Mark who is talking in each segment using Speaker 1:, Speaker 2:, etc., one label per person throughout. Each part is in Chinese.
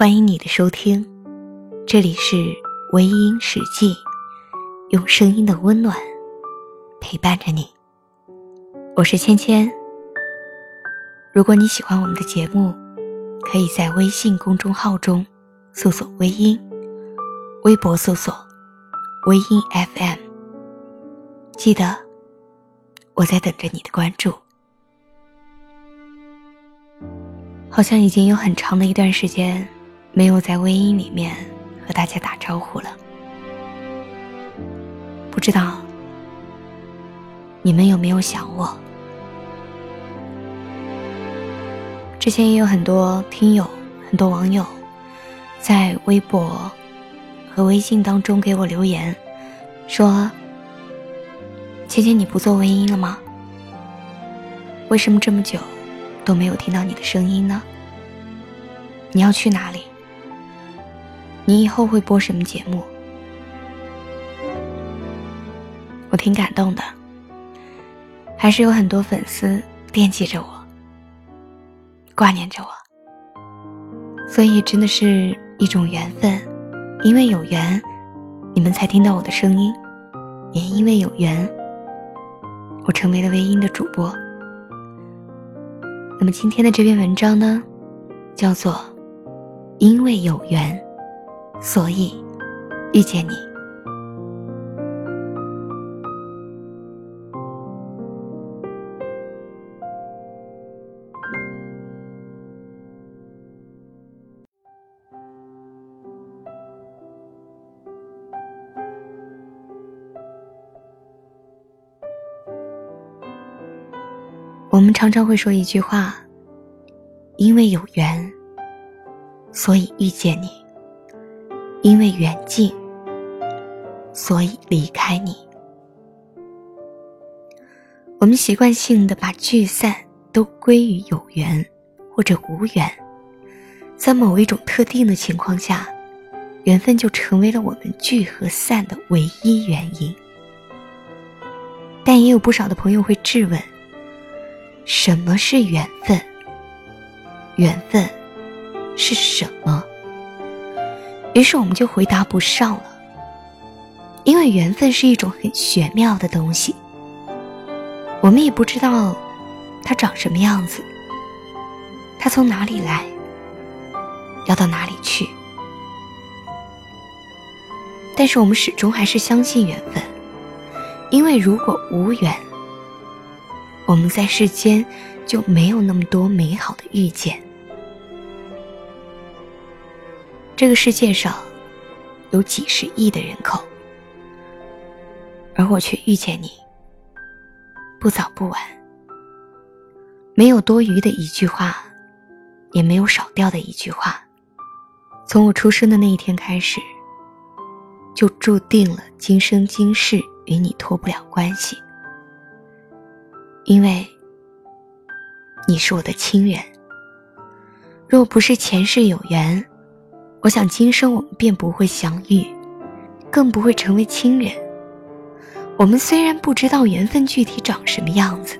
Speaker 1: 欢迎你的收听，这里是微音史记，用声音的温暖陪伴着你。我是芊芊。如果你喜欢我们的节目，可以在微信公众号中搜索“微音”，微博搜索“微音 FM”。记得，我在等着你的关注。好像已经有很长的一段时间。没有在微音里面和大家打招呼了，不知道你们有没有想我？之前也有很多听友、很多网友在微博和微信当中给我留言，说：“芊芊，你不做微音了吗？为什么这么久都没有听到你的声音呢？你要去哪里？”你以后会播什么节目？我挺感动的，还是有很多粉丝惦记着我，挂念着我，所以真的是一种缘分。因为有缘，你们才听到我的声音；也因为有缘，我成为了微音的主播。那么今天的这篇文章呢，叫做《因为有缘》。所以，遇见你，我们常常会说一句话：“因为有缘，所以遇见你。”因为缘尽，所以离开你。我们习惯性的把聚散都归于有缘或者无缘，在某一种特定的情况下，缘分就成为了我们聚和散的唯一原因。但也有不少的朋友会质问：什么是缘分？缘分是什么？于是我们就回答不上了，因为缘分是一种很玄妙的东西，我们也不知道它长什么样子，它从哪里来，要到哪里去。但是我们始终还是相信缘分，因为如果无缘，我们在世间就没有那么多美好的遇见。这个世界上有几十亿的人口，而我却遇见你，不早不晚，没有多余的一句话，也没有少掉的一句话。从我出生的那一天开始，就注定了今生今世与你脱不了关系，因为你是我的亲人。若不是前世有缘。我想，今生我们便不会相遇，更不会成为亲人。我们虽然不知道缘分具体长什么样子，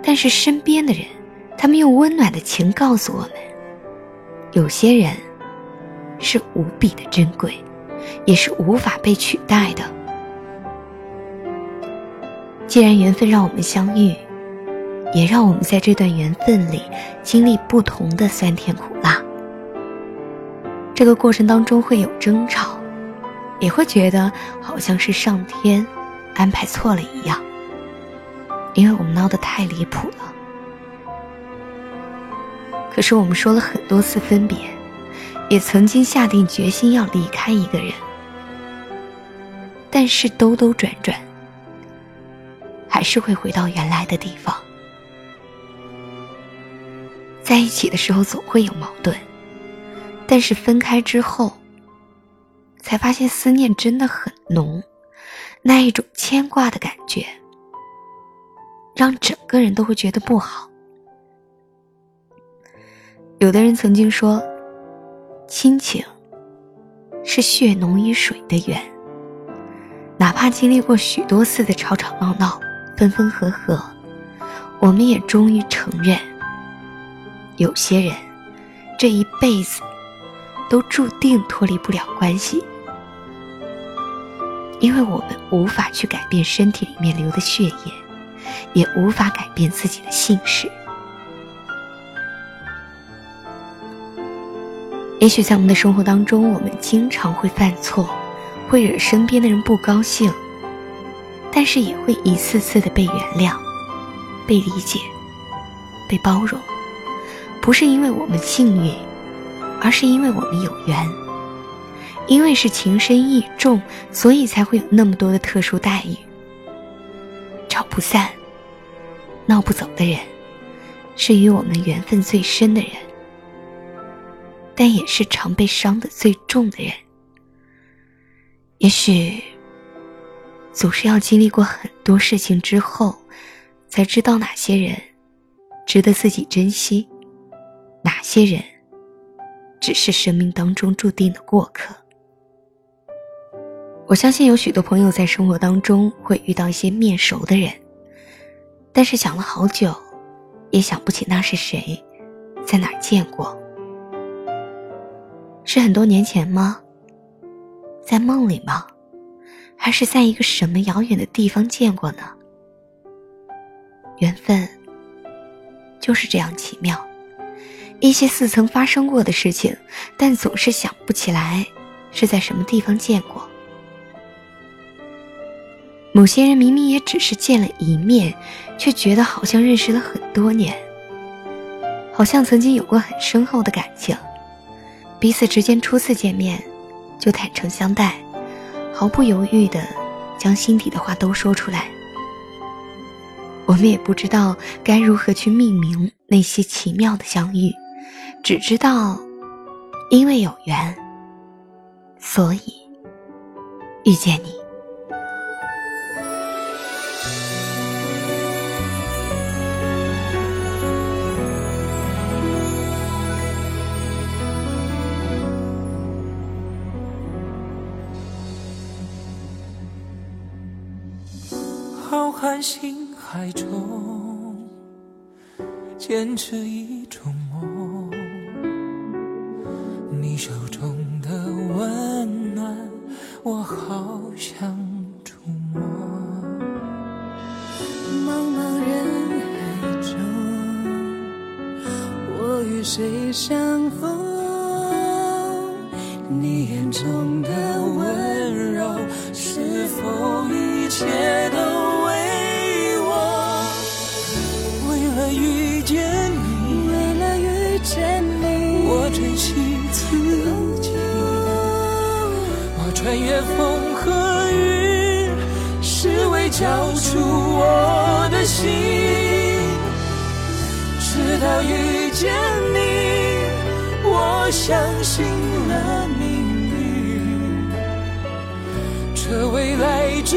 Speaker 1: 但是身边的人，他们用温暖的情告诉我们：有些人是无比的珍贵，也是无法被取代的。既然缘分让我们相遇，也让我们在这段缘分里经历不同的酸甜苦辣。这个过程当中会有争吵，也会觉得好像是上天安排错了一样，因为我们闹得太离谱了。可是我们说了很多次分别，也曾经下定决心要离开一个人，但是兜兜转转，还是会回到原来的地方。在一起的时候总会有矛盾。但是分开之后，才发现思念真的很浓，那一种牵挂的感觉，让整个人都会觉得不好。有的人曾经说，亲情是血浓于水的缘，哪怕经历过许多次的吵吵闹闹、分分合合，我们也终于承认，有些人这一辈子。都注定脱离不了关系，因为我们无法去改变身体里面流的血液，也无法改变自己的姓氏。也许在我们的生活当中，我们经常会犯错，会惹身边的人不高兴，但是也会一次次的被原谅、被理解、被包容。不是因为我们幸运，而是因为我们有缘。因为是情深意重，所以才会有那么多的特殊待遇。吵不散、闹不走的人，是与我们缘分最深的人。但也是常被伤的最重的人。也许，总是要经历过很多事情之后，才知道哪些人值得自己珍惜，哪些人只是生命当中注定的过客。我相信有许多朋友在生活当中会遇到一些面熟的人，但是想了好久，也想不起那是谁，在哪儿见过。是很多年前吗？在梦里吗？还是在一个什么遥远的地方见过呢？缘分就是这样奇妙，一些似曾发生过的事情，但总是想不起来是在什么地方见过。某些人明明也只是见了一面，却觉得好像认识了很多年，好像曾经有过很深厚的感情。彼此之间初次见面，就坦诚相待，毫不犹豫的将心底的话都说出来。我们也不知道该如何去命名那些奇妙的相遇，只知道，因为有缘，所以遇见你。
Speaker 2: 浩瀚星海中，坚持一种我好想触摸。
Speaker 3: 茫茫人海中，我与谁相逢？你眼中的温柔，是否一切都？穿越风和雨，是为交出我的心。直到遇见你，我相信了命运，这未来值